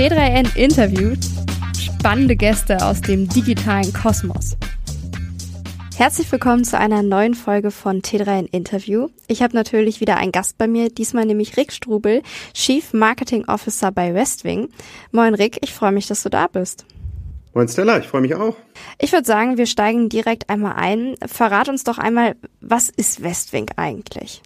T3N interviewt spannende Gäste aus dem digitalen Kosmos. Herzlich willkommen zu einer neuen Folge von T3N Interview. Ich habe natürlich wieder einen Gast bei mir, diesmal nämlich Rick Strubel, Chief Marketing Officer bei Westwing. Moin Rick, ich freue mich, dass du da bist. Moin Stella, ich freue mich auch. Ich würde sagen, wir steigen direkt einmal ein. Verrat uns doch einmal, was ist Westwing eigentlich?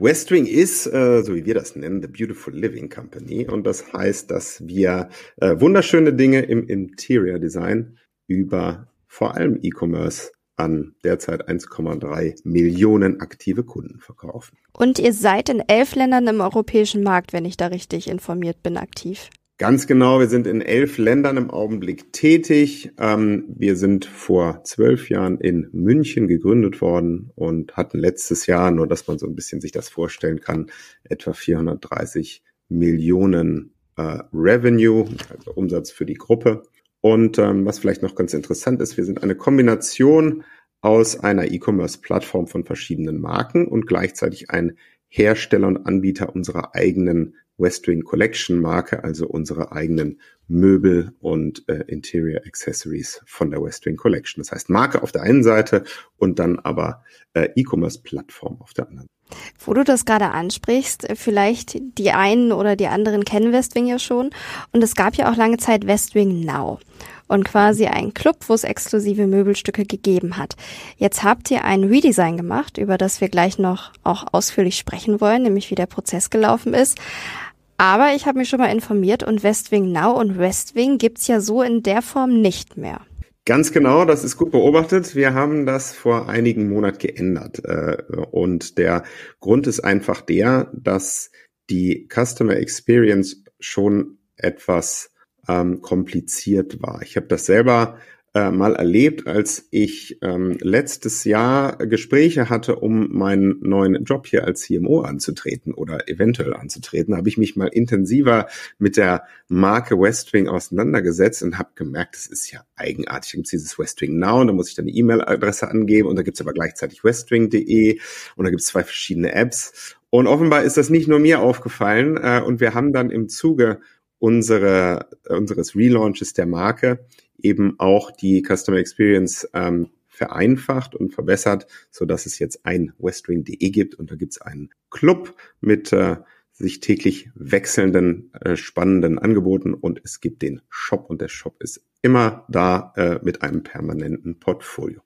Westwing ist, äh, so wie wir das nennen, The Beautiful Living Company. Und das heißt, dass wir äh, wunderschöne Dinge im Interior Design über vor allem E-Commerce an derzeit 1,3 Millionen aktive Kunden verkaufen. Und ihr seid in elf Ländern im europäischen Markt, wenn ich da richtig informiert bin, aktiv. Ganz genau, wir sind in elf Ländern im Augenblick tätig. Ähm, wir sind vor zwölf Jahren in München gegründet worden und hatten letztes Jahr, nur dass man so ein bisschen sich das vorstellen kann, etwa 430 Millionen äh, Revenue, also Umsatz für die Gruppe. Und ähm, was vielleicht noch ganz interessant ist, wir sind eine Kombination aus einer E-Commerce-Plattform von verschiedenen Marken und gleichzeitig ein Hersteller und Anbieter unserer eigenen Westwing Collection Marke, also unsere eigenen Möbel und äh, Interior Accessories von der Westwing Collection. Das heißt Marke auf der einen Seite und dann aber äh, E-Commerce Plattform auf der anderen. Wo du das gerade ansprichst, vielleicht die einen oder die anderen kennen Westwing ja schon und es gab ja auch lange Zeit Westwing Now und quasi ein Club, wo es exklusive Möbelstücke gegeben hat. Jetzt habt ihr ein Redesign gemacht, über das wir gleich noch auch ausführlich sprechen wollen, nämlich wie der Prozess gelaufen ist. Aber ich habe mich schon mal informiert und Westwing Now und Westwing gibt's ja so in der Form nicht mehr. Ganz genau, das ist gut beobachtet. Wir haben das vor einigen Monaten geändert. Äh, und der Grund ist einfach der, dass die Customer Experience schon etwas ähm, kompliziert war. Ich habe das selber äh, mal erlebt, als ich ähm, letztes Jahr Gespräche hatte, um meinen neuen Job hier als CMO anzutreten oder eventuell anzutreten, habe ich mich mal intensiver mit der Marke Westwing auseinandergesetzt und habe gemerkt, das ist ja eigenartig. Da gibt dieses Westwing Now und da muss ich dann die E-Mail-Adresse angeben und da gibt's aber gleichzeitig westwing.de und da gibt's zwei verschiedene Apps. Und offenbar ist das nicht nur mir aufgefallen äh, und wir haben dann im Zuge unsere, unseres Relaunches der Marke eben auch die Customer Experience ähm, vereinfacht und verbessert, so dass es jetzt ein westwing.de gibt und da gibt es einen Club mit äh, sich täglich wechselnden, äh, spannenden Angeboten und es gibt den Shop und der Shop ist immer da äh, mit einem permanenten Portfolio.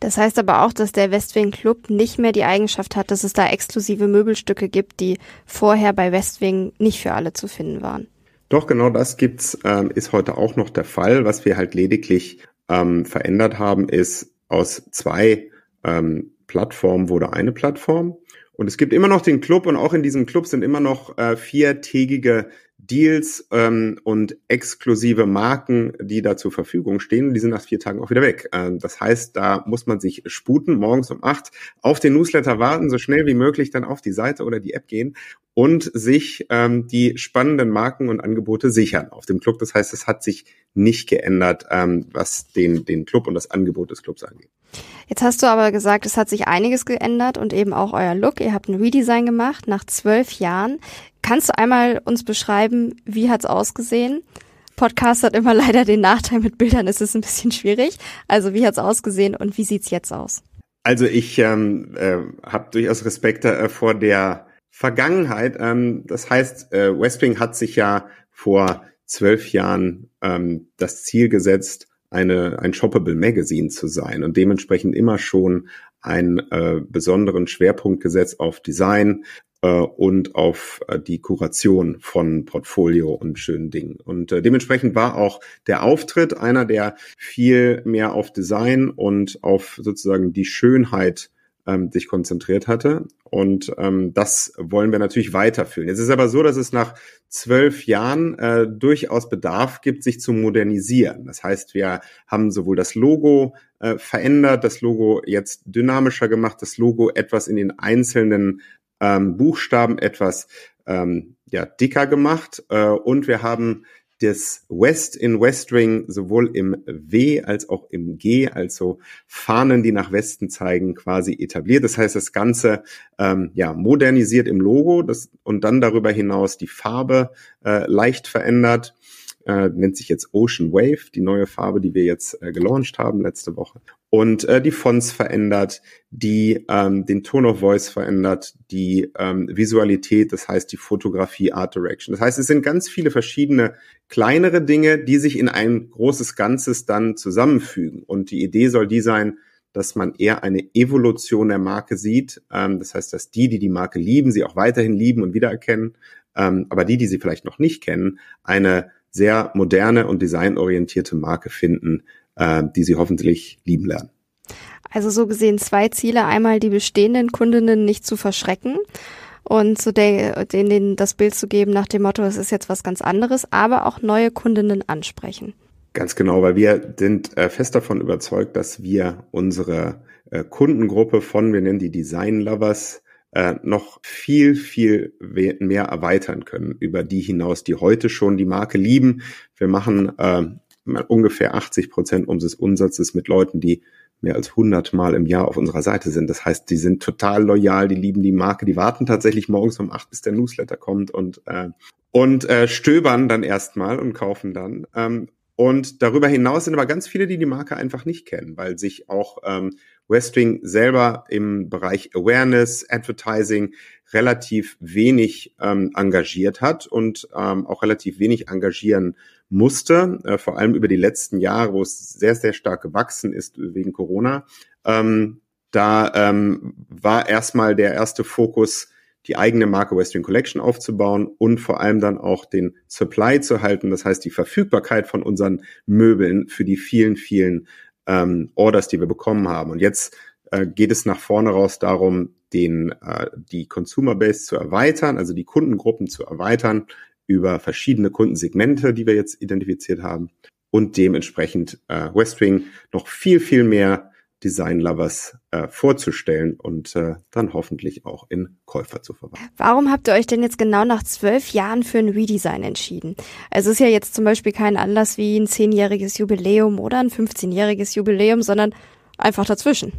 Das heißt aber auch, dass der Westwing Club nicht mehr die Eigenschaft hat, dass es da exklusive Möbelstücke gibt, die vorher bei Westwing nicht für alle zu finden waren. Doch, genau das gibt's, ähm, ist heute auch noch der Fall. Was wir halt lediglich ähm, verändert haben, ist aus zwei ähm, Plattformen wurde eine Plattform. Und es gibt immer noch den Club und auch in diesem Club sind immer noch äh, viertägige Deals ähm, und exklusive Marken, die da zur Verfügung stehen. Die sind nach vier Tagen auch wieder weg. Ähm, das heißt, da muss man sich sputen, morgens um acht auf den Newsletter warten, so schnell wie möglich dann auf die Seite oder die App gehen und sich ähm, die spannenden Marken und Angebote sichern auf dem Club. Das heißt, es hat sich nicht geändert, ähm, was den, den Club und das Angebot des Clubs angeht. Jetzt hast du aber gesagt, es hat sich einiges geändert und eben auch euer Look. Ihr habt ein Redesign gemacht nach zwölf Jahren. Kannst du einmal uns beschreiben, wie hat's ausgesehen? Podcast hat immer leider den Nachteil mit Bildern, ist es ein bisschen schwierig. Also wie hat's ausgesehen und wie sieht's jetzt aus? Also ich ähm, äh, habe durchaus Respekt äh, vor der Vergangenheit. Ähm, das heißt, äh, Westwing hat sich ja vor zwölf Jahren ähm, das Ziel gesetzt, eine, ein Shoppable Magazine zu sein und dementsprechend immer schon einen äh, besonderen Schwerpunkt gesetzt auf Design äh, und auf äh, die Kuration von Portfolio und schönen Dingen. Und äh, dementsprechend war auch der Auftritt einer, der viel mehr auf Design und auf sozusagen die Schönheit ähm, sich konzentriert hatte. Und ähm, das wollen wir natürlich weiterführen. Jetzt ist aber so, dass es nach zwölf Jahren äh, durchaus Bedarf gibt, sich zu modernisieren. Das heißt, wir haben sowohl das Logo äh, verändert, das Logo jetzt dynamischer gemacht, das Logo etwas in den einzelnen ähm, Buchstaben etwas ähm, ja, dicker gemacht äh, und wir haben das West in Westwing sowohl im W als auch im G, also Fahnen, die nach Westen zeigen, quasi etabliert. Das heißt, das Ganze ähm, ja modernisiert im Logo das, und dann darüber hinaus die Farbe äh, leicht verändert äh, nennt sich jetzt Ocean Wave, die neue Farbe, die wir jetzt äh, gelauncht haben letzte Woche. Und äh, die Fonts verändert, die ähm, den Tone of Voice verändert, die ähm, Visualität, das heißt die Fotografie, Art Direction. Das heißt, es sind ganz viele verschiedene kleinere Dinge, die sich in ein großes Ganzes dann zusammenfügen. Und die Idee soll die sein, dass man eher eine Evolution der Marke sieht. Ähm, das heißt, dass die, die die Marke lieben, sie auch weiterhin lieben und wiedererkennen. Ähm, aber die, die sie vielleicht noch nicht kennen, eine sehr moderne und designorientierte Marke finden, äh, die sie hoffentlich lieben lernen. Also so gesehen zwei Ziele. Einmal die bestehenden Kundinnen nicht zu verschrecken und zu der, denen das Bild zu geben nach dem Motto, es ist jetzt was ganz anderes, aber auch neue Kundinnen ansprechen. Ganz genau, weil wir sind äh, fest davon überzeugt, dass wir unsere äh, Kundengruppe von, wir nennen die Design Lovers, äh, noch viel, viel mehr erweitern können über die hinaus, die heute schon die Marke lieben. Wir machen äh, ungefähr 80 Prozent unseres Umsatzes mit Leuten, die mehr als 100 Mal im Jahr auf unserer Seite sind. Das heißt, die sind total loyal, die lieben die Marke, die warten tatsächlich morgens um acht, bis der Newsletter kommt und äh, und äh, stöbern dann erstmal und kaufen dann. Ähm, und darüber hinaus sind aber ganz viele, die die Marke einfach nicht kennen, weil sich auch ähm, Westwing selber im Bereich Awareness, Advertising relativ wenig ähm, engagiert hat und ähm, auch relativ wenig engagieren musste, äh, vor allem über die letzten Jahre, wo es sehr, sehr stark gewachsen ist wegen Corona. Ähm, da ähm, war erstmal der erste Fokus, die eigene Marke Westwing Collection aufzubauen und vor allem dann auch den Supply zu halten, das heißt die Verfügbarkeit von unseren Möbeln für die vielen, vielen ähm, Orders, die wir bekommen haben. Und jetzt äh, geht es nach vorne raus darum, den, äh, die Consumer Base zu erweitern, also die Kundengruppen zu erweitern über verschiedene Kundensegmente, die wir jetzt identifiziert haben und dementsprechend äh, Westwing noch viel, viel mehr Design Lovers äh, vorzustellen und äh, dann hoffentlich auch in Käufer zu verwandeln. Warum habt ihr euch denn jetzt genau nach zwölf Jahren für ein Redesign entschieden? Also es ist ja jetzt zum Beispiel kein Anlass wie ein zehnjähriges Jubiläum oder ein 15-jähriges Jubiläum, sondern einfach dazwischen.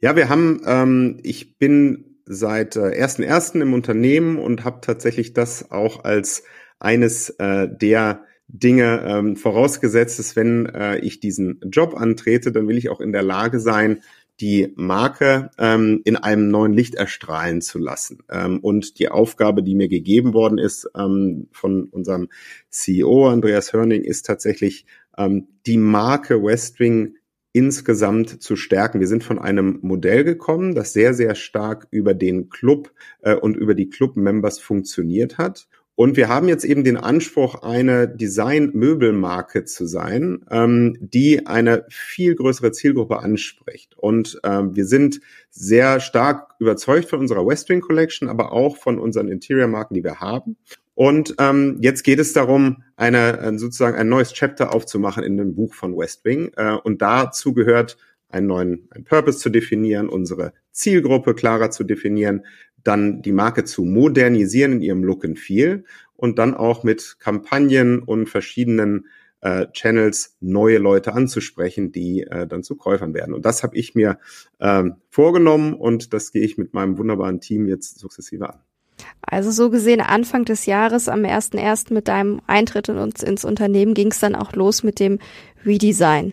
Ja, wir haben, ähm, ich bin seit äh, 1.1. im Unternehmen und habe tatsächlich das auch als eines äh, der Dinge ähm, vorausgesetzt ist, wenn äh, ich diesen Job antrete, dann will ich auch in der Lage sein, die Marke ähm, in einem neuen Licht erstrahlen zu lassen. Ähm, und die Aufgabe, die mir gegeben worden ist ähm, von unserem CEO Andreas Hörning, ist tatsächlich ähm, die Marke Westwing insgesamt zu stärken. Wir sind von einem Modell gekommen, das sehr, sehr stark über den Club äh, und über die Club-Members funktioniert hat und wir haben jetzt eben den Anspruch, eine Design-Möbelmarke zu sein, ähm, die eine viel größere Zielgruppe anspricht. Und ähm, wir sind sehr stark überzeugt von unserer Westwing Collection, aber auch von unseren Interior-Marken, die wir haben. Und ähm, jetzt geht es darum, eine sozusagen ein neues Chapter aufzumachen in dem Buch von Westwing. Äh, und dazu gehört einen neuen einen Purpose zu definieren, unsere Zielgruppe klarer zu definieren, dann die Marke zu modernisieren in ihrem Look and Feel und dann auch mit Kampagnen und verschiedenen äh, Channels neue Leute anzusprechen, die äh, dann zu Käufern werden. Und das habe ich mir äh, vorgenommen und das gehe ich mit meinem wunderbaren Team jetzt sukzessive an. Also so gesehen, Anfang des Jahres, am 1.1. mit deinem Eintritt in uns, ins Unternehmen, ging es dann auch los mit dem Redesign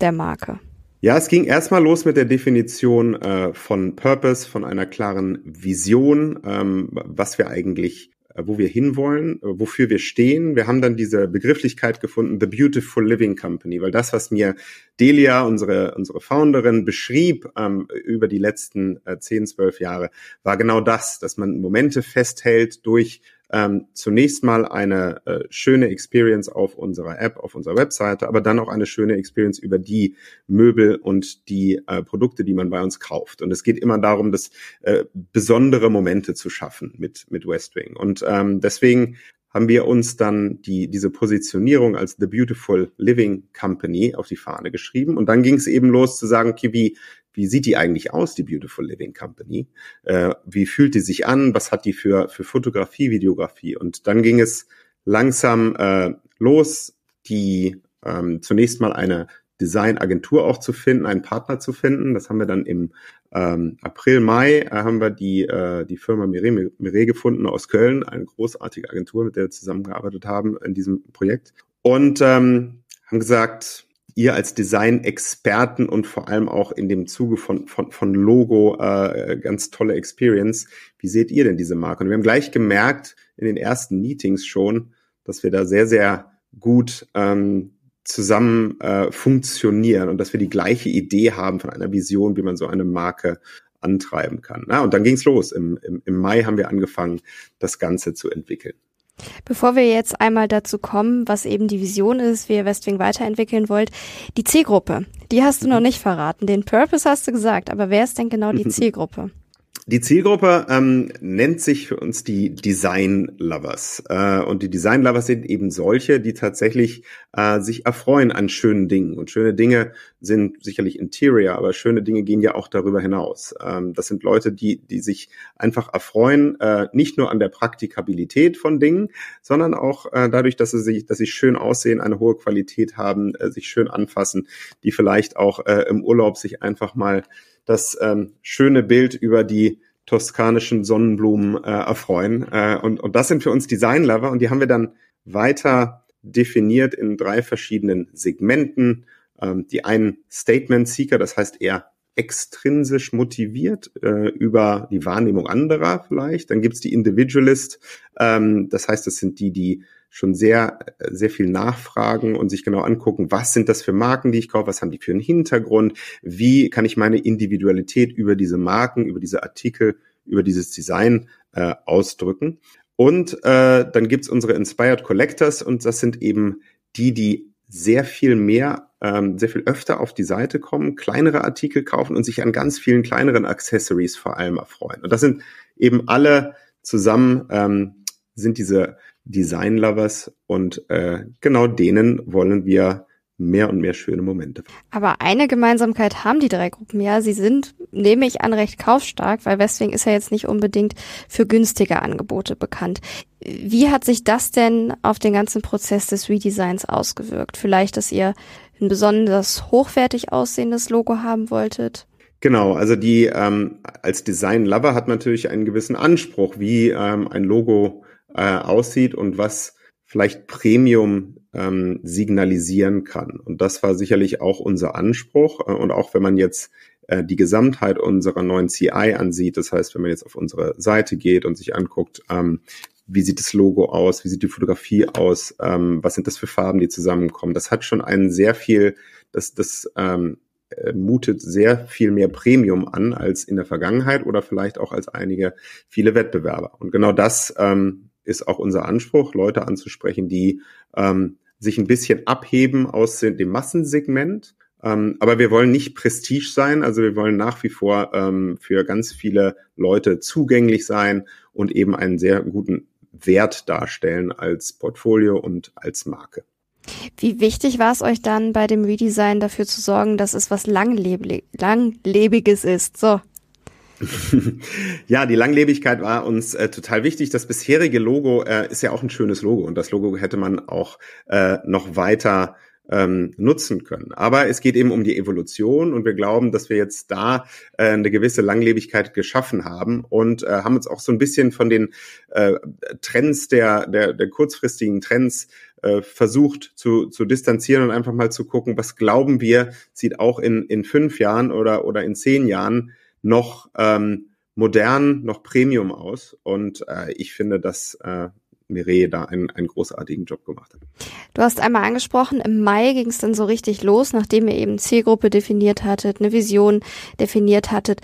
der Marke. Ja, es ging erstmal los mit der Definition äh, von Purpose, von einer klaren Vision, ähm, was wir eigentlich äh, wo wir hinwollen, äh, wofür wir stehen. Wir haben dann diese Begrifflichkeit gefunden, The Beautiful Living Company, weil das, was mir Delia, unsere, unsere Founderin, beschrieb ähm, über die letzten äh, 10, 12 Jahre, war genau das, dass man Momente festhält durch ähm, zunächst mal eine äh, schöne Experience auf unserer App, auf unserer Webseite, aber dann auch eine schöne Experience über die Möbel und die äh, Produkte, die man bei uns kauft. Und es geht immer darum, das äh, besondere Momente zu schaffen mit, mit Westwing. Und ähm, deswegen haben wir uns dann die, diese Positionierung als The Beautiful Living Company auf die Fahne geschrieben. Und dann ging es eben los zu sagen, okay, wie, wie sieht die eigentlich aus, die Beautiful Living Company? Äh, wie fühlt die sich an? Was hat die für, für Fotografie, Videografie? Und dann ging es langsam äh, los, die ähm, zunächst mal eine Designagentur auch zu finden, einen Partner zu finden. Das haben wir dann im ähm, April, Mai äh, haben wir die, äh, die Firma Mire, Mire gefunden aus Köln, eine großartige Agentur, mit der wir zusammengearbeitet haben in diesem Projekt. Und ähm, haben gesagt, ihr als Design-Experten und vor allem auch in dem Zuge von, von, von Logo äh, ganz tolle Experience. Wie seht ihr denn diese Marke? Und wir haben gleich gemerkt in den ersten Meetings schon, dass wir da sehr, sehr gut ähm, zusammen äh, funktionieren und dass wir die gleiche Idee haben von einer Vision, wie man so eine Marke antreiben kann. Na, und dann ging's los. Im, im, Im Mai haben wir angefangen, das Ganze zu entwickeln. Bevor wir jetzt einmal dazu kommen, was eben die Vision ist, wie ihr Westwing weiterentwickeln wollt, die Zielgruppe, die hast du noch nicht verraten. Den Purpose hast du gesagt, aber wer ist denn genau die Zielgruppe? Die Zielgruppe ähm, nennt sich für uns die Design Lovers. Äh, und die Design Lovers sind eben solche, die tatsächlich äh, sich erfreuen an schönen Dingen. Und schöne Dinge sind sicherlich Interior, aber schöne Dinge gehen ja auch darüber hinaus. Ähm, das sind Leute, die, die sich einfach erfreuen, äh, nicht nur an der Praktikabilität von Dingen, sondern auch äh, dadurch, dass sie sich, dass sie schön aussehen, eine hohe Qualität haben, äh, sich schön anfassen, die vielleicht auch äh, im Urlaub sich einfach mal das ähm, schöne Bild über die toskanischen Sonnenblumen äh, erfreuen. Äh, und, und das sind für uns Design-Lover und die haben wir dann weiter definiert in drei verschiedenen Segmenten. Ähm, die einen Statement Seeker, das heißt eher extrinsisch motiviert äh, über die Wahrnehmung anderer vielleicht. Dann gibt's die Individualist, ähm, das heißt, das sind die, die schon sehr, sehr viel nachfragen und sich genau angucken, was sind das für Marken, die ich kaufe, was haben die für einen Hintergrund, wie kann ich meine Individualität über diese Marken, über diese Artikel, über dieses Design äh, ausdrücken. Und äh, dann gibt's unsere Inspired Collectors und das sind eben die, die sehr viel mehr, ähm, sehr viel öfter auf die Seite kommen, kleinere Artikel kaufen und sich an ganz vielen kleineren Accessories vor allem erfreuen. Und das sind eben alle zusammen ähm, sind diese Design Lovers und äh, genau denen wollen wir mehr und mehr schöne Momente. Aber eine Gemeinsamkeit haben die drei Gruppen ja. Sie sind, nehme ich an, recht kaufstark, weil Westwing ist ja jetzt nicht unbedingt für günstige Angebote bekannt. Wie hat sich das denn auf den ganzen Prozess des Redesigns ausgewirkt? Vielleicht, dass ihr ein besonders hochwertig aussehendes Logo haben wolltet? Genau, also die ähm, als Design-Lover hat man natürlich einen gewissen Anspruch, wie ähm, ein Logo äh, aussieht und was vielleicht Premium ähm, signalisieren kann. Und das war sicherlich auch unser Anspruch. Äh, und auch wenn man jetzt äh, die Gesamtheit unserer neuen CI ansieht, das heißt, wenn man jetzt auf unsere Seite geht und sich anguckt, ähm, wie sieht das Logo aus, wie sieht die Fotografie aus, ähm, was sind das für Farben, die zusammenkommen. Das hat schon einen sehr viel, das, das ähm, äh, mutet sehr viel mehr Premium an als in der Vergangenheit oder vielleicht auch als einige viele Wettbewerber. Und genau das ähm, ist auch unser Anspruch, Leute anzusprechen, die ähm, sich ein bisschen abheben aus dem Massensegment. Ähm, aber wir wollen nicht Prestige sein, also wir wollen nach wie vor ähm, für ganz viele Leute zugänglich sein und eben einen sehr guten Wert darstellen als Portfolio und als Marke. Wie wichtig war es euch dann bei dem Redesign dafür zu sorgen, dass es was Langlebiges ist? So, ja, die Langlebigkeit war uns äh, total wichtig. Das bisherige Logo äh, ist ja auch ein schönes Logo und das Logo hätte man auch äh, noch weiter ähm, nutzen können. Aber es geht eben um die Evolution und wir glauben, dass wir jetzt da äh, eine gewisse Langlebigkeit geschaffen haben und äh, haben uns auch so ein bisschen von den äh, Trends der, der, der kurzfristigen Trends äh, versucht zu, zu distanzieren und einfach mal zu gucken, was glauben wir, sieht auch in, in fünf Jahren oder, oder in zehn Jahren noch ähm, modern, noch Premium aus. Und äh, ich finde, dass äh, Mireille da einen, einen großartigen Job gemacht hat. Du hast einmal angesprochen, im Mai ging es dann so richtig los, nachdem ihr eben Zielgruppe definiert hattet, eine Vision definiert hattet.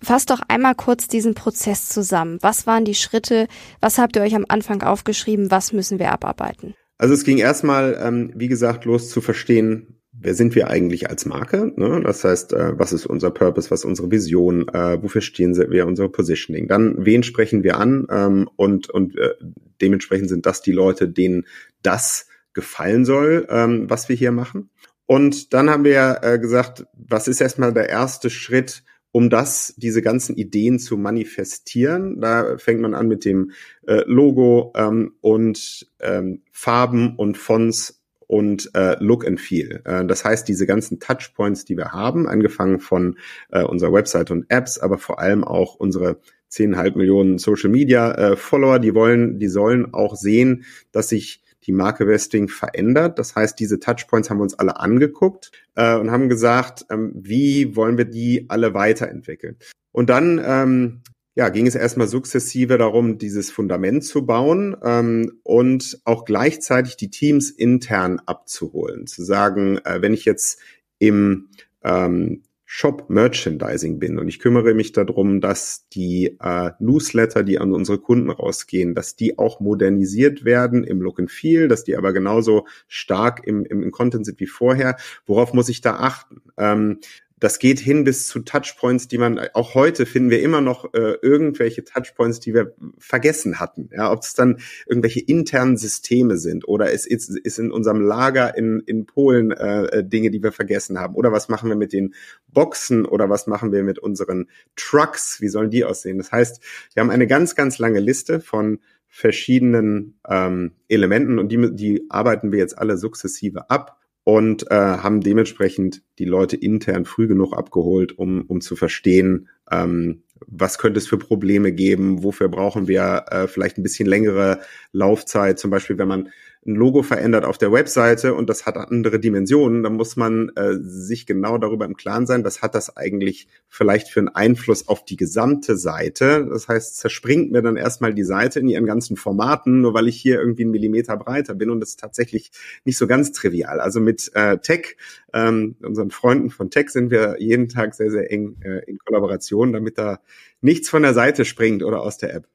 Fasst doch einmal kurz diesen Prozess zusammen. Was waren die Schritte? Was habt ihr euch am Anfang aufgeschrieben? Was müssen wir abarbeiten? Also es ging erstmal, ähm, wie gesagt, los zu verstehen, wer sind wir eigentlich als Marke? Ne? Das heißt, äh, was ist unser Purpose, was ist unsere Vision, äh, wofür stehen wir, unser Positioning? Dann, wen sprechen wir an? Ähm, und und äh, dementsprechend sind das die Leute, denen das gefallen soll, ähm, was wir hier machen. Und dann haben wir äh, gesagt, was ist erstmal der erste Schritt, um das, diese ganzen Ideen zu manifestieren. Da fängt man an mit dem äh, Logo ähm, und ähm, Farben und Fonts und äh, Look and Feel. Äh, das heißt, diese ganzen Touchpoints, die wir haben, angefangen von äh, unserer Website und Apps, aber vor allem auch unsere 10,5 Millionen Social Media äh, Follower, die wollen, die sollen auch sehen, dass sich die Marke Westwing verändert. Das heißt, diese Touchpoints haben wir uns alle angeguckt äh, und haben gesagt, ähm, wie wollen wir die alle weiterentwickeln. Und dann ähm, ja, ging es erstmal sukzessive darum, dieses Fundament zu bauen ähm, und auch gleichzeitig die Teams intern abzuholen. Zu sagen, äh, wenn ich jetzt im ähm, Shop Merchandising bin und ich kümmere mich darum, dass die äh, Newsletter, die an unsere Kunden rausgehen, dass die auch modernisiert werden im Look and Feel, dass die aber genauso stark im, im, Content sind wie vorher. Worauf muss ich da achten? Ähm, das geht hin bis zu Touchpoints, die man auch heute finden wir immer noch äh, irgendwelche Touchpoints, die wir vergessen hatten. Ja, ob es dann irgendwelche internen Systeme sind oder es ist, ist in unserem Lager in, in Polen äh, äh, Dinge, die wir vergessen haben. Oder was machen wir mit den Boxen oder was machen wir mit unseren Trucks? Wie sollen die aussehen? Das heißt, wir haben eine ganz, ganz lange Liste von verschiedenen ähm, Elementen und die, die arbeiten wir jetzt alle sukzessive ab und äh, haben dementsprechend die Leute intern früh genug abgeholt, um, um zu verstehen, ähm, was könnte es für Probleme geben, wofür brauchen wir äh, vielleicht ein bisschen längere Laufzeit, zum Beispiel wenn man ein Logo verändert auf der Webseite und das hat andere Dimensionen, dann muss man äh, sich genau darüber im Klaren sein, was hat das eigentlich vielleicht für einen Einfluss auf die gesamte Seite. Das heißt, zerspringt mir dann erstmal die Seite in ihren ganzen Formaten, nur weil ich hier irgendwie einen Millimeter breiter bin und das ist tatsächlich nicht so ganz trivial. Also mit äh, Tech, ähm, unseren Freunden von Tech sind wir jeden Tag sehr, sehr eng äh, in Kollaboration, damit da nichts von der Seite springt oder aus der App.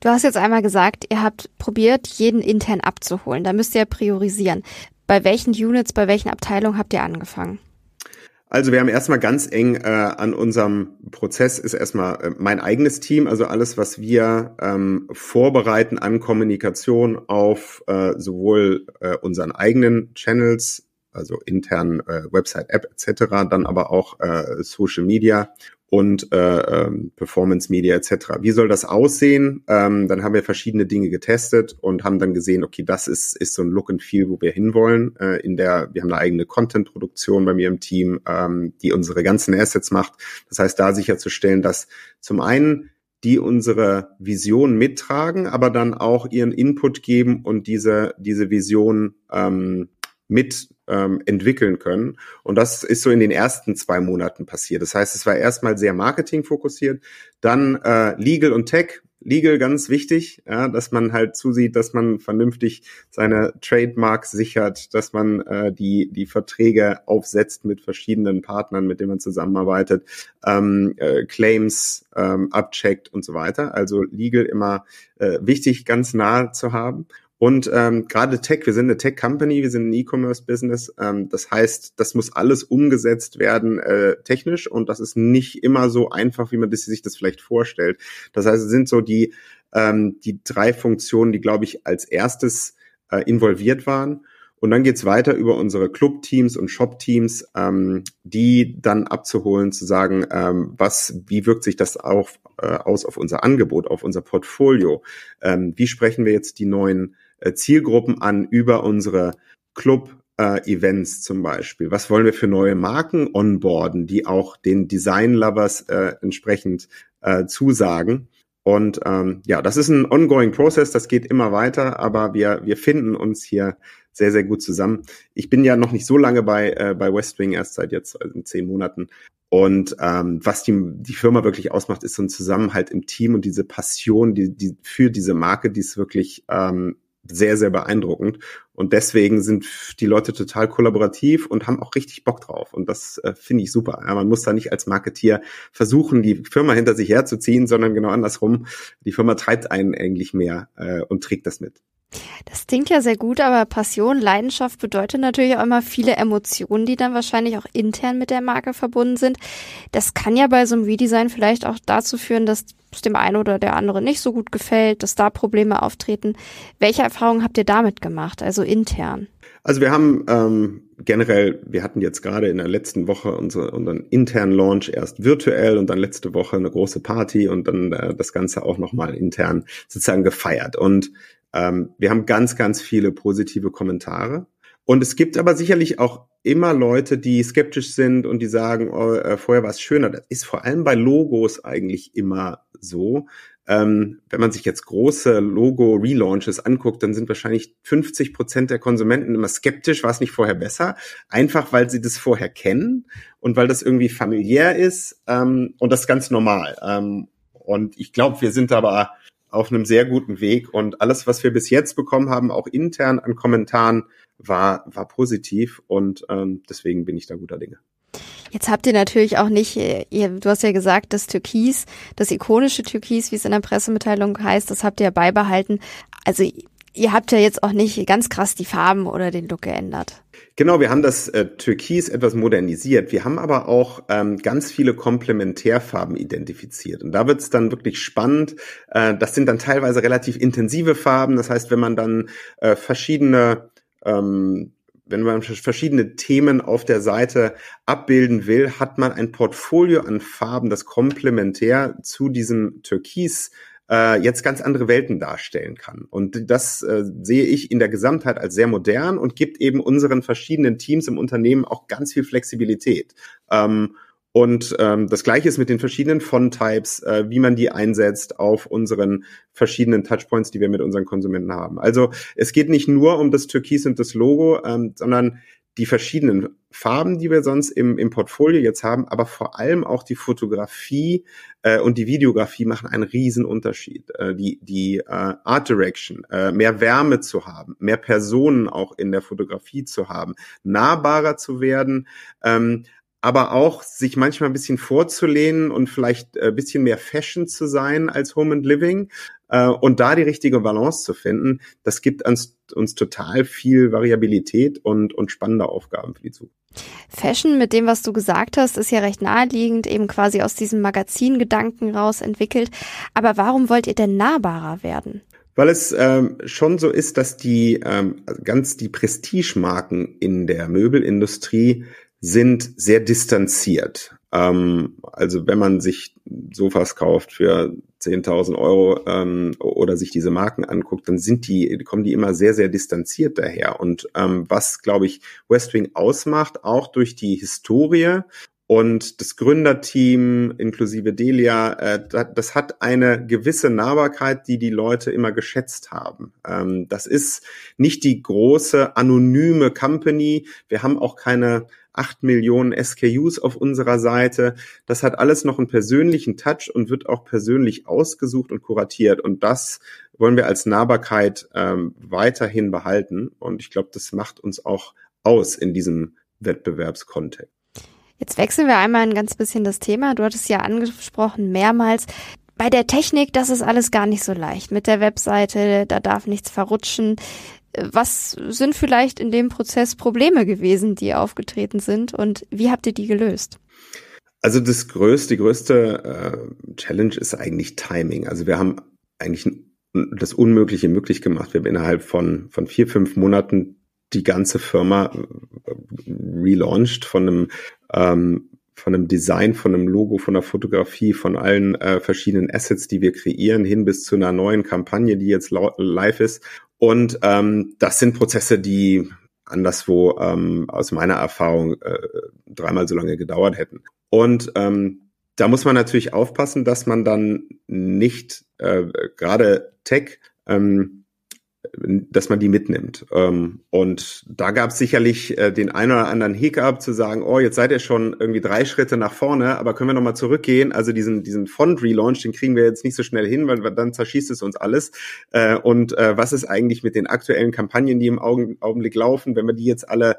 Du hast jetzt einmal gesagt, ihr habt probiert, jeden intern abzuholen. Da müsst ihr priorisieren. Bei welchen Units, bei welchen Abteilungen habt ihr angefangen? Also wir haben erstmal ganz eng äh, an unserem Prozess ist erstmal äh, mein eigenes Team, also alles, was wir ähm, vorbereiten an Kommunikation auf äh, sowohl äh, unseren eigenen Channels, also intern äh, Website, App etc., dann aber auch äh, Social Media und äh, ähm, Performance Media etc. Wie soll das aussehen? Ähm, dann haben wir verschiedene Dinge getestet und haben dann gesehen, okay, das ist ist so ein Look and Feel, wo wir hinwollen. Äh, in der wir haben eine eigene Content-Produktion bei mir im Team, ähm, die unsere ganzen Assets macht. Das heißt, da sicherzustellen, dass zum einen die unsere Vision mittragen, aber dann auch ihren Input geben und diese diese Vision ähm, mit ähm, entwickeln können. Und das ist so in den ersten zwei Monaten passiert. Das heißt, es war erstmal sehr Marketing fokussiert, dann äh, Legal und Tech. Legal ganz wichtig, ja, dass man halt zusieht, dass man vernünftig seine Trademarks sichert, dass man äh, die die Verträge aufsetzt mit verschiedenen Partnern, mit denen man zusammenarbeitet, ähm, äh, Claims ähm, abcheckt und so weiter. Also Legal immer äh, wichtig, ganz nah zu haben. Und ähm, gerade Tech, wir sind eine Tech-Company, wir sind ein E-Commerce-Business. Ähm, das heißt, das muss alles umgesetzt werden äh, technisch und das ist nicht immer so einfach, wie man sich das vielleicht vorstellt. Das heißt, es sind so die, ähm, die drei Funktionen, die, glaube ich, als erstes äh, involviert waren. Und dann geht's weiter über unsere Club-Teams und Shop-Teams, ähm, die dann abzuholen, zu sagen, ähm, was, wie wirkt sich das auf, äh, aus auf unser Angebot, auf unser Portfolio? Ähm, wie sprechen wir jetzt die neuen Zielgruppen an über unsere Club äh, Events zum Beispiel. Was wollen wir für neue Marken onboarden, die auch den Design Lovers äh, entsprechend äh, zusagen? Und ähm, ja, das ist ein ongoing Process, das geht immer weiter, aber wir, wir finden uns hier sehr, sehr gut zusammen. Ich bin ja noch nicht so lange bei, äh, bei Westwing, erst seit jetzt also zehn Monaten. Und ähm, was die, die Firma wirklich ausmacht, ist so ein Zusammenhalt im Team und diese Passion, die, die für diese Marke, die ist wirklich ähm, sehr, sehr beeindruckend. Und deswegen sind die Leute total kollaborativ und haben auch richtig Bock drauf. Und das äh, finde ich super. Ja, man muss da nicht als Marketier versuchen, die Firma hinter sich herzuziehen, sondern genau andersrum. Die Firma treibt einen eigentlich mehr äh, und trägt das mit. Das klingt ja sehr gut, aber Passion, Leidenschaft bedeutet natürlich auch immer viele Emotionen, die dann wahrscheinlich auch intern mit der Marke verbunden sind. Das kann ja bei so einem Redesign vielleicht auch dazu führen, dass es dem einen oder der anderen nicht so gut gefällt, dass da Probleme auftreten. Welche Erfahrungen habt ihr damit gemacht, also intern? Also wir haben ähm, generell, wir hatten jetzt gerade in der letzten Woche unsere, unseren internen Launch erst virtuell und dann letzte Woche eine große Party und dann äh, das Ganze auch nochmal intern sozusagen gefeiert. Und ähm, wir haben ganz, ganz viele positive Kommentare. Und es gibt aber sicherlich auch immer Leute, die skeptisch sind und die sagen, oh, äh, vorher war es schöner. Das ist vor allem bei Logos eigentlich immer so. Ähm, wenn man sich jetzt große Logo-Relaunches anguckt, dann sind wahrscheinlich 50 Prozent der Konsumenten immer skeptisch, war es nicht vorher besser? Einfach weil sie das vorher kennen und weil das irgendwie familiär ist ähm, und das ist ganz normal. Ähm, und ich glaube, wir sind aber auf einem sehr guten Weg und alles, was wir bis jetzt bekommen haben, auch intern an Kommentaren, war, war positiv und ähm, deswegen bin ich da guter Dinge. Jetzt habt ihr natürlich auch nicht, äh, ihr, du hast ja gesagt, das Türkis, das ikonische Türkis, wie es in der Pressemitteilung heißt, das habt ihr ja beibehalten. Also ihr habt ja jetzt auch nicht ganz krass die Farben oder den Look geändert. Genau, wir haben das äh, Türkis etwas modernisiert. Wir haben aber auch ähm, ganz viele Komplementärfarben identifiziert. Und da wird es dann wirklich spannend. Äh, das sind dann teilweise relativ intensive Farben. Das heißt, wenn man dann äh, verschiedene ähm, wenn man verschiedene Themen auf der Seite abbilden will, hat man ein Portfolio an Farben, das komplementär zu diesem Türkis äh, jetzt ganz andere Welten darstellen kann. Und das äh, sehe ich in der Gesamtheit als sehr modern und gibt eben unseren verschiedenen Teams im Unternehmen auch ganz viel Flexibilität. Ähm, und ähm, das gleiche ist mit den verschiedenen Font-Types, äh, wie man die einsetzt auf unseren verschiedenen Touchpoints, die wir mit unseren Konsumenten haben. Also es geht nicht nur um das Türkis und das Logo, ähm, sondern die verschiedenen Farben, die wir sonst im, im Portfolio jetzt haben, aber vor allem auch die Fotografie äh, und die Videografie machen einen riesen Unterschied. Äh, die die äh, Art Direction, äh, mehr Wärme zu haben, mehr Personen auch in der Fotografie zu haben, nahbarer zu werden, ähm, aber auch sich manchmal ein bisschen vorzulehnen und vielleicht ein äh, bisschen mehr Fashion zu sein als Home and Living äh, und da die richtige Balance zu finden, das gibt uns, uns total viel Variabilität und, und spannende Aufgaben für die Zukunft. Fashion, mit dem, was du gesagt hast, ist ja recht naheliegend, eben quasi aus diesem Magazingedanken raus entwickelt. Aber warum wollt ihr denn nahbarer werden? Weil es ähm, schon so ist, dass die ähm, ganz die Prestigemarken in der Möbelindustrie sind sehr distanziert. Ähm, also wenn man sich Sofas kauft für 10.000 Euro ähm, oder sich diese Marken anguckt, dann sind die, kommen die immer sehr, sehr distanziert daher. Und ähm, was, glaube ich, Westwing ausmacht, auch durch die Historie und das Gründerteam inklusive Delia, äh, das hat eine gewisse Nahbarkeit, die die Leute immer geschätzt haben. Ähm, das ist nicht die große anonyme Company. Wir haben auch keine acht Millionen SKUs auf unserer Seite. Das hat alles noch einen persönlichen Touch und wird auch persönlich ausgesucht und kuratiert. Und das wollen wir als Nahbarkeit ähm, weiterhin behalten. Und ich glaube, das macht uns auch aus in diesem Wettbewerbskontext. Jetzt wechseln wir einmal ein ganz bisschen das Thema. Du hattest ja angesprochen mehrmals, bei der Technik, das ist alles gar nicht so leicht. Mit der Webseite, da darf nichts verrutschen. Was sind vielleicht in dem Prozess Probleme gewesen, die aufgetreten sind und wie habt ihr die gelöst? Also das größte, die größte äh, Challenge ist eigentlich Timing. Also wir haben eigentlich das Unmögliche möglich gemacht. Wir haben innerhalb von, von vier, fünf Monaten die ganze Firma äh, relaunched von einem ähm, von einem Design, von einem Logo, von der Fotografie, von allen äh, verschiedenen Assets, die wir kreieren, hin bis zu einer neuen Kampagne, die jetzt live ist. Und ähm, das sind Prozesse, die anderswo ähm, aus meiner Erfahrung äh, dreimal so lange gedauert hätten. Und ähm, da muss man natürlich aufpassen, dass man dann nicht äh, gerade Tech ähm, dass man die mitnimmt. Ähm, und da gab es sicherlich äh, den einen oder anderen Hiccup zu sagen, oh, jetzt seid ihr schon irgendwie drei Schritte nach vorne, aber können wir nochmal zurückgehen? Also diesen, diesen Font-Relaunch, den kriegen wir jetzt nicht so schnell hin, weil dann zerschießt es uns alles. Äh, und äh, was ist eigentlich mit den aktuellen Kampagnen, die im Augenblick laufen? Wenn wir die jetzt alle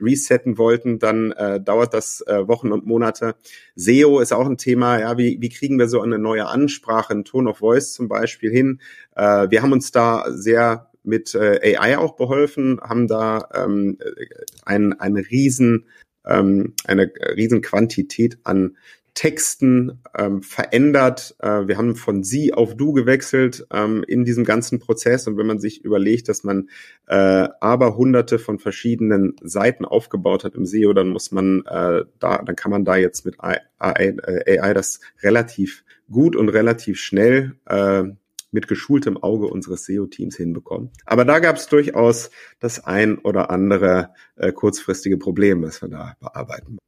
resetten wollten, dann dauert das Wochen und Monate. SEO ist auch ein Thema, ja, wie, wie kriegen wir so eine neue Ansprache, ein Tone of Voice zum Beispiel hin? Wir haben uns da sehr mit äh, AI auch beholfen, haben da ähm, ein, eine riesen ähm, eine riesen Quantität an Texten ähm, verändert. Äh, wir haben von Sie auf Du gewechselt ähm, in diesem ganzen Prozess. Und wenn man sich überlegt, dass man äh, aber hunderte von verschiedenen Seiten aufgebaut hat im SEO, dann muss man äh, da, dann kann man da jetzt mit AI, AI, AI das relativ gut und relativ schnell äh, mit geschultem Auge unseres SEO-Teams hinbekommen. Aber da gab es durchaus das ein oder andere äh, kurzfristige Problem, was wir da bearbeiten.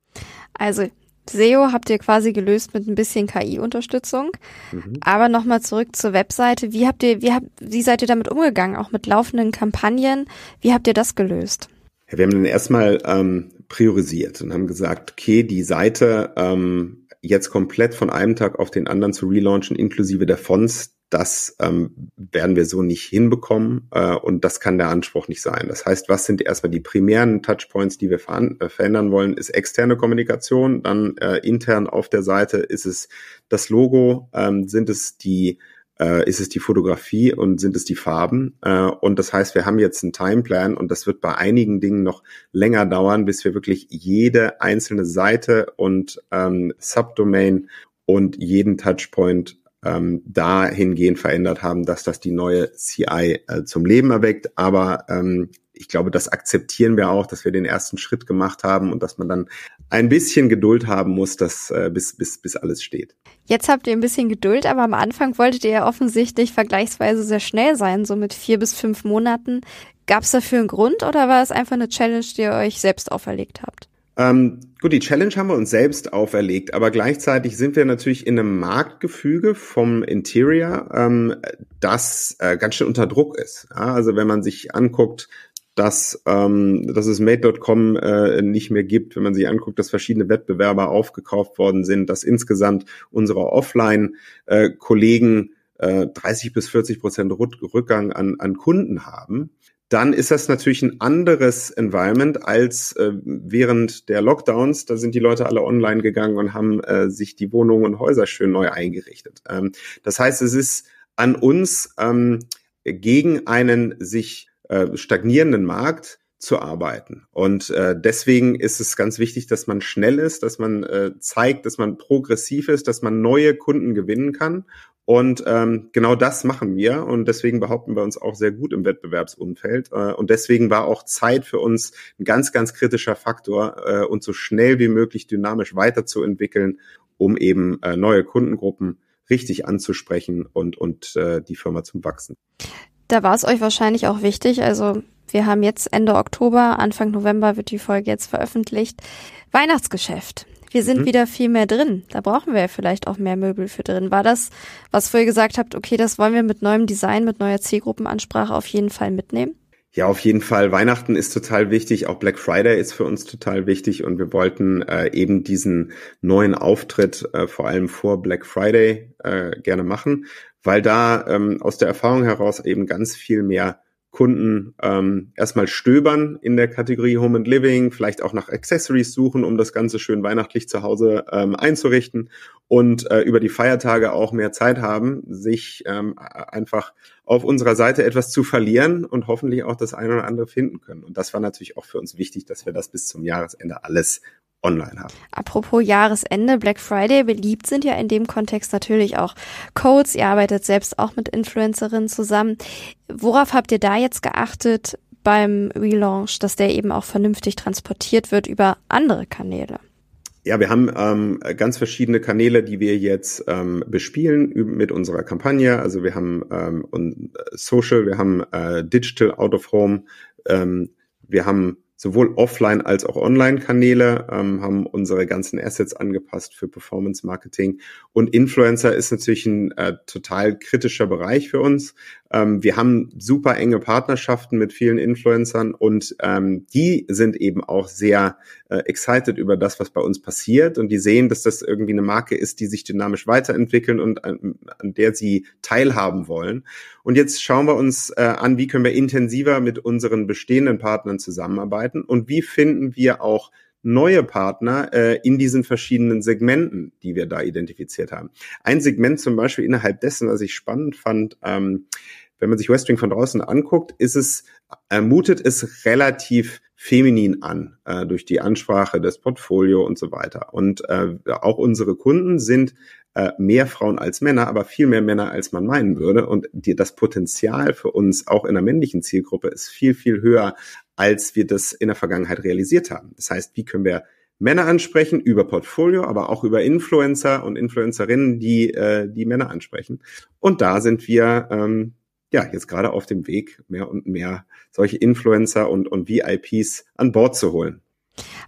Also SEO habt ihr quasi gelöst mit ein bisschen KI-Unterstützung. Mhm. Aber nochmal zurück zur Webseite. Wie habt ihr, wie habt, wie seid ihr damit umgegangen? Auch mit laufenden Kampagnen? Wie habt ihr das gelöst? Ja, wir haben dann erstmal ähm, priorisiert und haben gesagt, okay, die Seite ähm, jetzt komplett von einem Tag auf den anderen zu relaunchen, inklusive der Fonts, das ähm, werden wir so nicht hinbekommen äh, und das kann der Anspruch nicht sein. Das heißt, was sind erstmal die primären Touchpoints, die wir äh, verändern wollen, ist externe Kommunikation, dann äh, intern auf der Seite ist es das Logo, ähm, sind es die äh, ist es die Fotografie und sind es die Farben. Äh, und das heißt, wir haben jetzt einen Timeplan und das wird bei einigen Dingen noch länger dauern, bis wir wirklich jede einzelne Seite und ähm, Subdomain und jeden Touchpoint ähm, dahingehend verändert haben, dass das die neue CI äh, zum Leben erweckt. Aber ähm, ich glaube, das akzeptieren wir auch, dass wir den ersten Schritt gemacht haben und dass man dann ein bisschen Geduld haben muss, dass, äh, bis, bis, bis alles steht. Jetzt habt ihr ein bisschen Geduld, aber am Anfang wolltet ihr ja offensichtlich vergleichsweise sehr schnell sein, so mit vier bis fünf Monaten. Gab es dafür einen Grund oder war es einfach eine Challenge, die ihr euch selbst auferlegt habt? Ähm, gut, die Challenge haben wir uns selbst auferlegt, aber gleichzeitig sind wir natürlich in einem Marktgefüge vom Interior, ähm, das äh, ganz schön unter Druck ist. Ja, also wenn man sich anguckt, dass, ähm, dass es Made.com äh, nicht mehr gibt, wenn man sich anguckt, dass verschiedene Wettbewerber aufgekauft worden sind, dass insgesamt unsere Offline-Kollegen äh, 30 bis 40 Prozent Rückgang an, an Kunden haben, dann ist das natürlich ein anderes Environment als äh, während der Lockdowns. Da sind die Leute alle online gegangen und haben äh, sich die Wohnungen und Häuser schön neu eingerichtet. Ähm, das heißt, es ist an uns ähm, gegen einen sich äh, stagnierenden Markt zu arbeiten. Und äh, deswegen ist es ganz wichtig, dass man schnell ist, dass man äh, zeigt, dass man progressiv ist, dass man neue Kunden gewinnen kann. Und ähm, genau das machen wir. Und deswegen behaupten wir uns auch sehr gut im Wettbewerbsumfeld. Äh, und deswegen war auch Zeit für uns ein ganz, ganz kritischer Faktor, äh, uns so schnell wie möglich dynamisch weiterzuentwickeln, um eben äh, neue Kundengruppen richtig anzusprechen und, und äh, die Firma zum Wachsen. Da war es euch wahrscheinlich auch wichtig. Also wir haben jetzt Ende Oktober, Anfang November wird die Folge jetzt veröffentlicht. Weihnachtsgeschäft. Wir sind mhm. wieder viel mehr drin. Da brauchen wir ja vielleicht auch mehr Möbel für drin. War das, was vorher gesagt habt, okay, das wollen wir mit neuem Design, mit neuer Zielgruppenansprache auf jeden Fall mitnehmen? Ja, auf jeden Fall. Weihnachten ist total wichtig. Auch Black Friday ist für uns total wichtig. Und wir wollten äh, eben diesen neuen Auftritt äh, vor allem vor Black Friday äh, gerne machen, weil da ähm, aus der Erfahrung heraus eben ganz viel mehr Kunden ähm, erstmal stöbern in der Kategorie Home and Living, vielleicht auch nach Accessories suchen, um das Ganze schön weihnachtlich zu Hause ähm, einzurichten und äh, über die Feiertage auch mehr Zeit haben, sich ähm, einfach auf unserer Seite etwas zu verlieren und hoffentlich auch das eine oder andere finden können. Und das war natürlich auch für uns wichtig, dass wir das bis zum Jahresende alles online haben. Apropos Jahresende, Black Friday, beliebt sind ja in dem Kontext natürlich auch Codes. Ihr arbeitet selbst auch mit Influencerinnen zusammen. Worauf habt ihr da jetzt geachtet beim Relaunch, dass der eben auch vernünftig transportiert wird über andere Kanäle? Ja, wir haben ähm, ganz verschiedene Kanäle, die wir jetzt ähm, bespielen mit unserer Kampagne. Also wir haben ähm, Social, wir haben äh, Digital Out of Home, ähm, wir haben sowohl offline als auch online-Kanäle, ähm, haben unsere ganzen Assets angepasst für Performance Marketing. Und Influencer ist natürlich ein äh, total kritischer Bereich für uns. Ähm, wir haben super enge Partnerschaften mit vielen Influencern und ähm, die sind eben auch sehr äh, excited über das, was bei uns passiert und die sehen, dass das irgendwie eine Marke ist, die sich dynamisch weiterentwickeln und an, an der sie teilhaben wollen. Und jetzt schauen wir uns äh, an, wie können wir intensiver mit unseren bestehenden Partnern zusammenarbeiten und wie finden wir auch neue Partner äh, in diesen verschiedenen Segmenten, die wir da identifiziert haben. Ein Segment zum Beispiel innerhalb dessen, was ich spannend fand, ähm, wenn man sich Westwing von draußen anguckt, ist es, ermutet es relativ feminin an, äh, durch die Ansprache des Portfolio und so weiter. Und äh, auch unsere Kunden sind äh, mehr Frauen als Männer, aber viel mehr Männer, als man meinen würde. Und die, das Potenzial für uns auch in der männlichen Zielgruppe ist viel, viel höher, als wir das in der Vergangenheit realisiert haben. Das heißt, wie können wir Männer ansprechen über Portfolio, aber auch über Influencer und Influencerinnen, die äh, die Männer ansprechen. Und da sind wir ähm, ja jetzt gerade auf dem Weg, mehr und mehr solche Influencer und, und VIPs an Bord zu holen.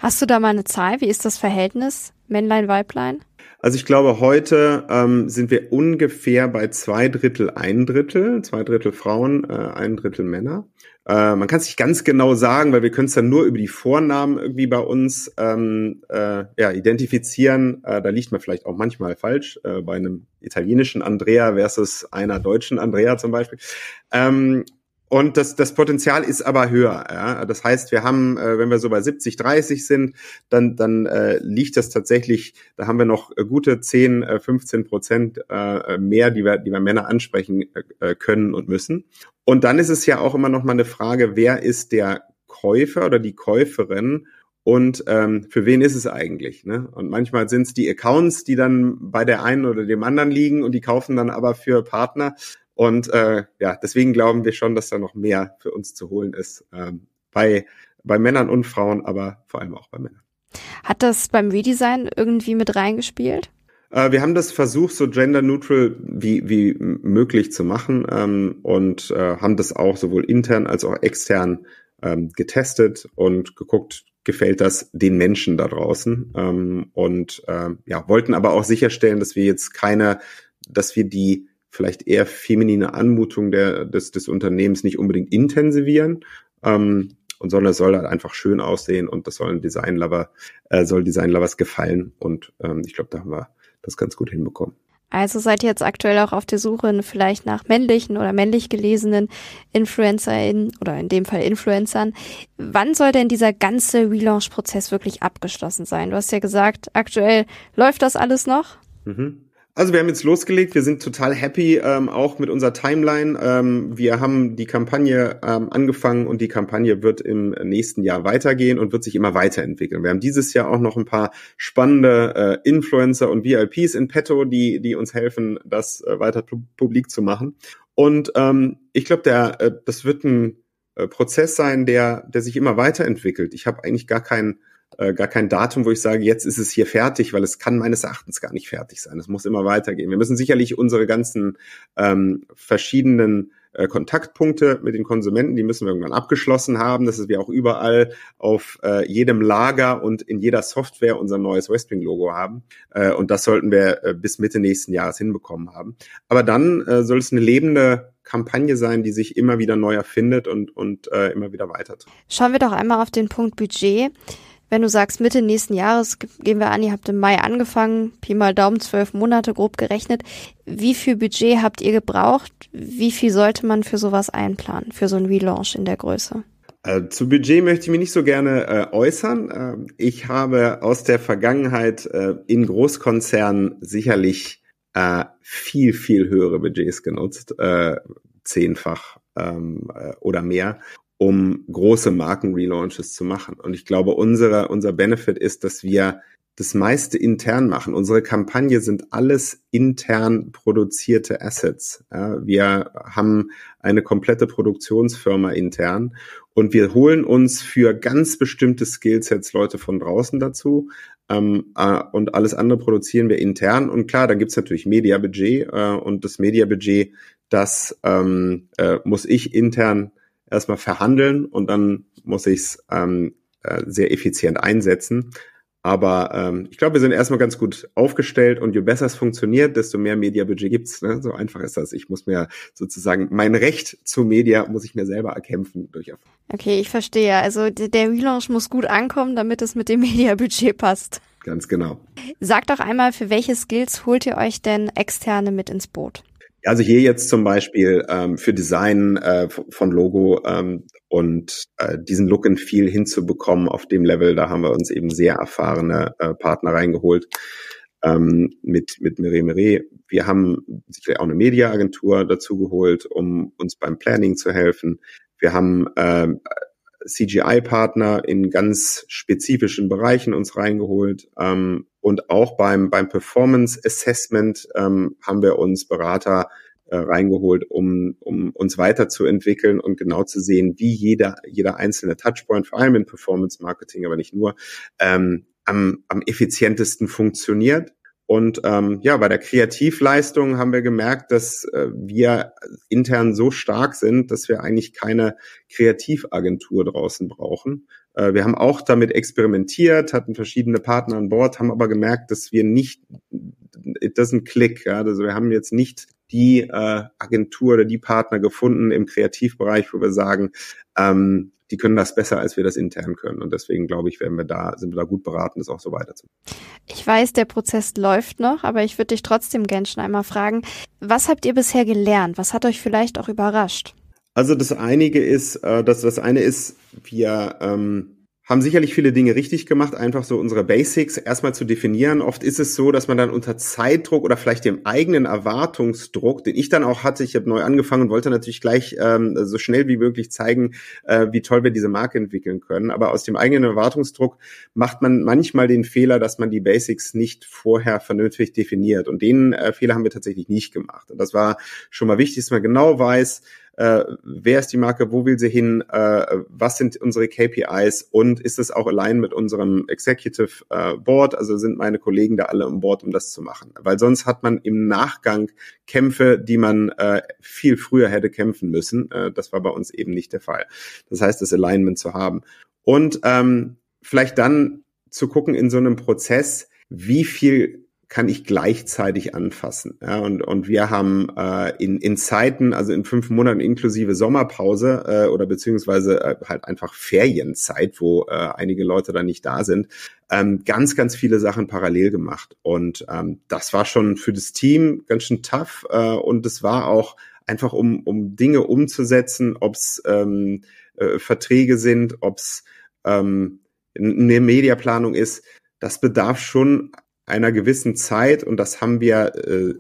Hast du da mal eine Zahl? Wie ist das Verhältnis Männlein, Weiblein? Also ich glaube, heute ähm, sind wir ungefähr bei zwei Drittel, ein Drittel, zwei Drittel Frauen, äh, ein Drittel Männer. Äh, man kann es nicht ganz genau sagen, weil wir können es dann nur über die Vornamen irgendwie bei uns ähm, äh, ja, identifizieren. Äh, da liegt man vielleicht auch manchmal falsch. Äh, bei einem italienischen Andrea versus einer deutschen Andrea zum Beispiel. Ähm, und das, das Potenzial ist aber höher. Ja? Das heißt, wir haben, äh, wenn wir so bei 70, 30 sind, dann, dann äh, liegt das tatsächlich, da haben wir noch äh, gute 10, äh, 15 Prozent äh, mehr, die wir, die wir Männer ansprechen äh, können und müssen. Und dann ist es ja auch immer noch mal eine Frage, wer ist der Käufer oder die Käuferin und ähm, für wen ist es eigentlich? Ne? Und manchmal sind es die Accounts, die dann bei der einen oder dem anderen liegen und die kaufen dann aber für Partner. Und äh, ja, deswegen glauben wir schon, dass da noch mehr für uns zu holen ist ähm, bei, bei Männern und Frauen, aber vor allem auch bei Männern. Hat das beim Redesign irgendwie mit reingespielt? Äh, wir haben das versucht, so gender-neutral wie, wie möglich zu machen ähm, und äh, haben das auch sowohl intern als auch extern ähm, getestet und geguckt, gefällt das den Menschen da draußen ähm, und äh, ja, wollten aber auch sicherstellen, dass wir jetzt keine, dass wir die vielleicht eher feminine Anmutung der, des, des Unternehmens nicht unbedingt intensivieren, ähm, und sondern es soll halt einfach schön aussehen und das sollen Designlover, äh, soll Designlovers gefallen und ähm, ich glaube, da haben wir das ganz gut hinbekommen. Also seid ihr jetzt aktuell auch auf der Suche vielleicht nach männlichen oder männlich gelesenen InfluencerInnen oder in dem Fall Influencern. Wann soll denn dieser ganze Relaunch-Prozess wirklich abgeschlossen sein? Du hast ja gesagt, aktuell läuft das alles noch. Mhm. Also wir haben jetzt losgelegt, wir sind total happy ähm, auch mit unserer Timeline. Ähm, wir haben die Kampagne ähm, angefangen und die Kampagne wird im nächsten Jahr weitergehen und wird sich immer weiterentwickeln. Wir haben dieses Jahr auch noch ein paar spannende äh, Influencer und VIPs in petto, die, die uns helfen, das äh, weiter publik zu machen. Und ähm, ich glaube, äh, das wird ein äh, Prozess sein, der, der sich immer weiterentwickelt. Ich habe eigentlich gar keinen äh, gar kein Datum, wo ich sage, jetzt ist es hier fertig, weil es kann meines Erachtens gar nicht fertig sein. Es muss immer weitergehen. Wir müssen sicherlich unsere ganzen ähm, verschiedenen äh, Kontaktpunkte mit den Konsumenten, die müssen wir irgendwann abgeschlossen haben, dass wir auch überall auf äh, jedem Lager und in jeder Software unser neues Westwing-Logo haben. Äh, und das sollten wir äh, bis Mitte nächsten Jahres hinbekommen haben. Aber dann äh, soll es eine lebende Kampagne sein, die sich immer wieder neu erfindet und, und äh, immer wieder weiter. Schauen wir doch einmal auf den Punkt Budget. Wenn du sagst, Mitte nächsten Jahres, gehen wir an, ihr habt im Mai angefangen, Pi mal Daumen, zwölf Monate grob gerechnet. Wie viel Budget habt ihr gebraucht? Wie viel sollte man für sowas einplanen, für so ein Relaunch in der Größe? Äh, zu Budget möchte ich mich nicht so gerne äh, äußern. Äh, ich habe aus der Vergangenheit äh, in Großkonzernen sicherlich äh, viel, viel höhere Budgets genutzt, äh, zehnfach ähm, oder mehr um große Markenrelaunches zu machen. Und ich glaube, unsere, unser Benefit ist, dass wir das meiste intern machen. Unsere Kampagne sind alles intern produzierte Assets. Ja, wir haben eine komplette Produktionsfirma intern und wir holen uns für ganz bestimmte Skillsets Leute von draußen dazu. Ähm, äh, und alles andere produzieren wir intern. Und klar, dann gibt's natürlich Mediabudget äh, und das Mediabudget, das ähm, äh, muss ich intern erstmal verhandeln und dann muss ich es ähm, äh, sehr effizient einsetzen. Aber ähm, ich glaube, wir sind erstmal ganz gut aufgestellt und je besser es funktioniert, desto mehr Mediabudget gibt's. Ne? So einfach ist das. Ich muss mir sozusagen mein Recht zu Media muss ich mir selber erkämpfen durch Okay, ich verstehe. Also der Relaunch muss gut ankommen, damit es mit dem Mediabudget passt. Ganz genau. Sagt doch einmal, für welche Skills holt ihr euch denn externe mit ins Boot? Also hier jetzt zum Beispiel ähm, für Design äh, von Logo ähm, und äh, diesen Look and Feel hinzubekommen auf dem Level, da haben wir uns eben sehr erfahrene äh, Partner reingeholt ähm, mit mit Mire Mire. Wir haben sicherlich auch eine Mediaagentur dazu geholt, um uns beim Planning zu helfen. Wir haben ähm, CGI-Partner in ganz spezifischen Bereichen uns reingeholt. Ähm, und auch beim, beim Performance Assessment ähm, haben wir uns Berater äh, reingeholt, um, um uns weiterzuentwickeln und genau zu sehen, wie jeder, jeder einzelne Touchpoint, vor allem in Performance Marketing, aber nicht nur, ähm, am, am effizientesten funktioniert und ähm, ja, bei der Kreativleistung haben wir gemerkt, dass äh, wir intern so stark sind, dass wir eigentlich keine Kreativagentur draußen brauchen. Äh, wir haben auch damit experimentiert, hatten verschiedene Partner an Bord, haben aber gemerkt, dass wir nicht, it doesn't click. Ja? Also wir haben jetzt nicht die äh, Agentur oder die Partner gefunden im Kreativbereich, wo wir sagen, ähm, die können das besser, als wir das intern können. Und deswegen glaube ich, werden wir da, sind wir da gut beraten, das auch so weiterzumachen. Ich weiß, der Prozess läuft noch, aber ich würde dich trotzdem gern schon einmal fragen, was habt ihr bisher gelernt? Was hat euch vielleicht auch überrascht? Also das einige ist, äh, dass das eine ist, wir ähm, haben sicherlich viele Dinge richtig gemacht, einfach so unsere Basics erstmal zu definieren. Oft ist es so, dass man dann unter Zeitdruck oder vielleicht dem eigenen Erwartungsdruck, den ich dann auch hatte, ich habe neu angefangen und wollte natürlich gleich ähm, so schnell wie möglich zeigen, äh, wie toll wir diese Marke entwickeln können. Aber aus dem eigenen Erwartungsdruck macht man manchmal den Fehler, dass man die Basics nicht vorher vernünftig definiert. Und den äh, Fehler haben wir tatsächlich nicht gemacht. Und das war schon mal wichtig, dass man genau weiß, äh, wer ist die Marke, wo will sie hin, äh, was sind unsere KPIs und ist es auch allein mit unserem Executive äh, Board, also sind meine Kollegen da alle im Board, um das zu machen. Weil sonst hat man im Nachgang Kämpfe, die man äh, viel früher hätte kämpfen müssen. Äh, das war bei uns eben nicht der Fall. Das heißt, das Alignment zu haben. Und ähm, vielleicht dann zu gucken in so einem Prozess, wie viel kann ich gleichzeitig anfassen. Ja, und, und wir haben äh, in, in Zeiten, also in fünf Monaten inklusive Sommerpause äh, oder beziehungsweise äh, halt einfach Ferienzeit, wo äh, einige Leute dann nicht da sind, ähm, ganz, ganz viele Sachen parallel gemacht. Und ähm, das war schon für das Team ganz schön tough äh, und es war auch einfach, um, um Dinge umzusetzen, ob es ähm, äh, Verträge sind, ob es ähm, eine Mediaplanung ist, das bedarf schon einer gewissen Zeit und das haben wir äh,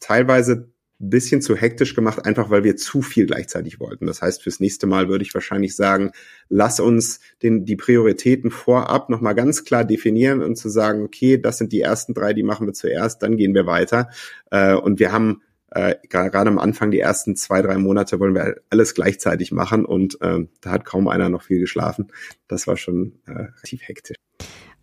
teilweise ein bisschen zu hektisch gemacht, einfach weil wir zu viel gleichzeitig wollten. Das heißt, fürs nächste Mal würde ich wahrscheinlich sagen, lass uns den, die Prioritäten vorab nochmal ganz klar definieren und zu sagen, okay, das sind die ersten drei, die machen wir zuerst, dann gehen wir weiter. Äh, und wir haben äh, gerade am Anfang, die ersten zwei, drei Monate wollen wir alles gleichzeitig machen und äh, da hat kaum einer noch viel geschlafen. Das war schon äh, relativ hektisch.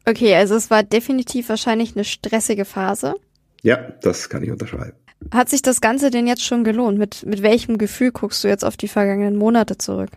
Okay, also es war definitiv wahrscheinlich eine stressige Phase. Ja, das kann ich unterschreiben. Hat sich das Ganze denn jetzt schon gelohnt? Mit, mit welchem Gefühl guckst du jetzt auf die vergangenen Monate zurück?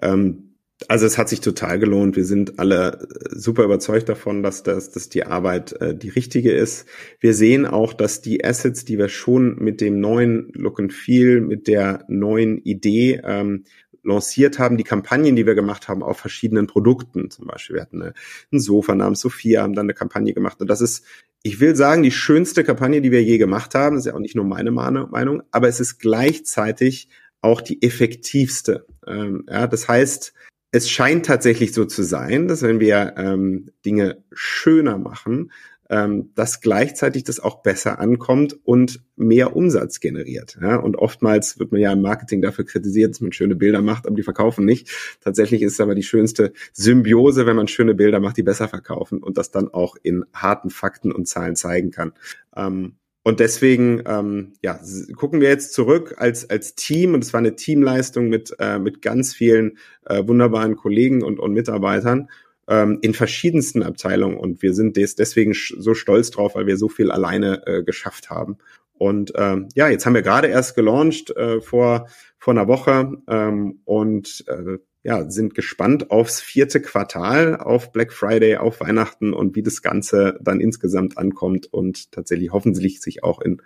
Ähm, also es hat sich total gelohnt. Wir sind alle super überzeugt davon, dass, das, dass die Arbeit äh, die richtige ist. Wir sehen auch, dass die Assets, die wir schon mit dem neuen Look and Feel, mit der neuen Idee ähm, lanciert haben, die Kampagnen, die wir gemacht haben auf verschiedenen Produkten. Zum Beispiel, wir hatten ein Sofa namens Sophia, haben dann eine Kampagne gemacht. Und das ist, ich will sagen, die schönste Kampagne, die wir je gemacht haben. Das ist ja auch nicht nur meine Meinung, aber es ist gleichzeitig auch die effektivste. Ähm, ja, das heißt, es scheint tatsächlich so zu sein, dass wenn wir ähm, Dinge schöner machen, ähm, dass gleichzeitig das auch besser ankommt und mehr Umsatz generiert. Ja? Und oftmals wird man ja im Marketing dafür kritisiert, dass man schöne Bilder macht, aber die verkaufen nicht. Tatsächlich ist es aber die schönste Symbiose, wenn man schöne Bilder macht, die besser verkaufen und das dann auch in harten Fakten und Zahlen zeigen kann. Ähm, und deswegen ähm, ja, gucken wir jetzt zurück als, als Team, und es war eine Teamleistung mit, äh, mit ganz vielen äh, wunderbaren Kollegen und, und Mitarbeitern ähm, in verschiedensten Abteilungen und wir sind des, deswegen so stolz drauf, weil wir so viel alleine äh, geschafft haben. Und ähm, ja, jetzt haben wir gerade erst gelauncht äh, vor vor einer Woche ähm, und äh, ja sind gespannt aufs vierte Quartal, auf Black Friday, auf Weihnachten und wie das Ganze dann insgesamt ankommt und tatsächlich hoffentlich sich auch in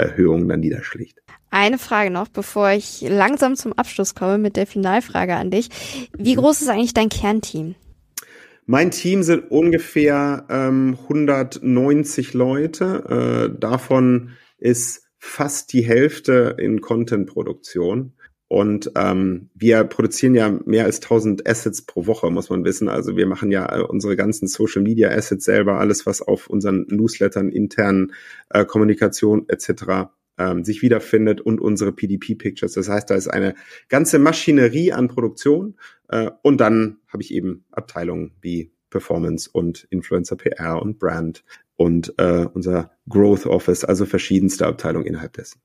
Umsatzerhöhungen dann niederschlägt. Eine Frage noch, bevor ich langsam zum Abschluss komme mit der Finalfrage an dich. Wie groß ist eigentlich dein Kernteam? Mein Team sind ungefähr ähm, 190 Leute. Äh, davon ist fast die Hälfte in Content-Produktion. Und ähm, wir produzieren ja mehr als 1000 Assets pro Woche, muss man wissen. Also wir machen ja äh, unsere ganzen Social Media Assets selber, alles was auf unseren Newslettern, internen äh, Kommunikation etc ähm, sich wiederfindet und unsere PDP-Pictures. Das heißt, da ist eine ganze Maschinerie an Produktion äh, und dann habe ich eben Abteilungen wie Performance und Influencer PR und Brand und äh, unser Growth Office, also verschiedenste Abteilungen innerhalb dessen.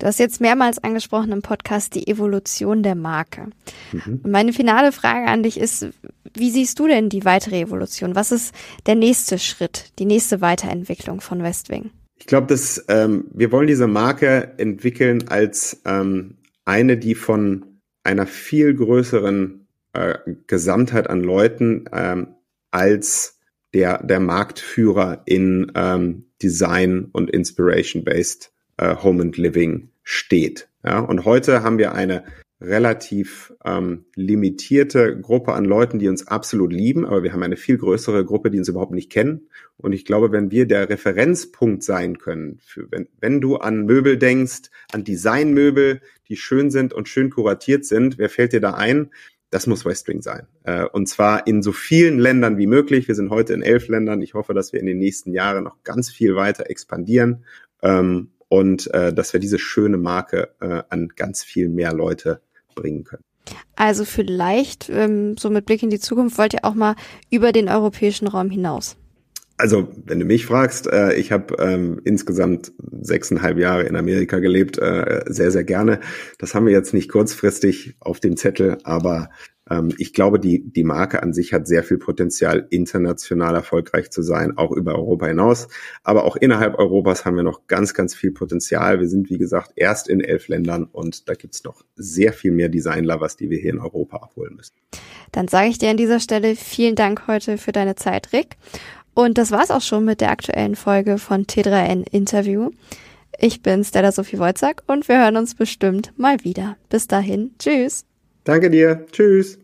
Du hast jetzt mehrmals angesprochen im Podcast die Evolution der Marke. Mhm. Und meine finale Frage an dich ist, wie siehst du denn die weitere Evolution? Was ist der nächste Schritt, die nächste Weiterentwicklung von Westwing? Ich glaube, dass ähm, wir wollen diese Marke entwickeln als ähm, eine, die von einer viel größeren äh, Gesamtheit an Leuten ähm, als der, der Marktführer in ähm, Design und Inspiration-based äh, Home and Living steht. Ja, und heute haben wir eine relativ ähm, limitierte Gruppe an Leuten, die uns absolut lieben, aber wir haben eine viel größere Gruppe, die uns überhaupt nicht kennen. Und ich glaube, wenn wir der Referenzpunkt sein können, für, wenn, wenn du an Möbel denkst, an Designmöbel, die schön sind und schön kuratiert sind, wer fällt dir da ein? Das muss Westwing sein. Äh, und zwar in so vielen Ländern wie möglich. Wir sind heute in elf Ländern. Ich hoffe, dass wir in den nächsten Jahren noch ganz viel weiter expandieren. Ähm, und äh, dass wir diese schöne Marke äh, an ganz viel mehr Leute bringen können. Also vielleicht, ähm, so mit Blick in die Zukunft, wollt ihr auch mal über den europäischen Raum hinaus? Also, wenn du mich fragst, äh, ich habe ähm, insgesamt sechseinhalb Jahre in Amerika gelebt, äh, sehr, sehr gerne. Das haben wir jetzt nicht kurzfristig auf dem Zettel, aber ich glaube, die, die Marke an sich hat sehr viel Potenzial, international erfolgreich zu sein, auch über Europa hinaus. Aber auch innerhalb Europas haben wir noch ganz, ganz viel Potenzial. Wir sind, wie gesagt, erst in elf Ländern und da gibt's noch sehr viel mehr Design-Lovers, die wir hier in Europa abholen müssen. Dann sage ich dir an dieser Stelle vielen Dank heute für deine Zeit, Rick. Und das war's auch schon mit der aktuellen Folge von T3N Interview. Ich bin Stella Sophie Wojcik und wir hören uns bestimmt mal wieder. Bis dahin, tschüss. Danke dir. Tschüss.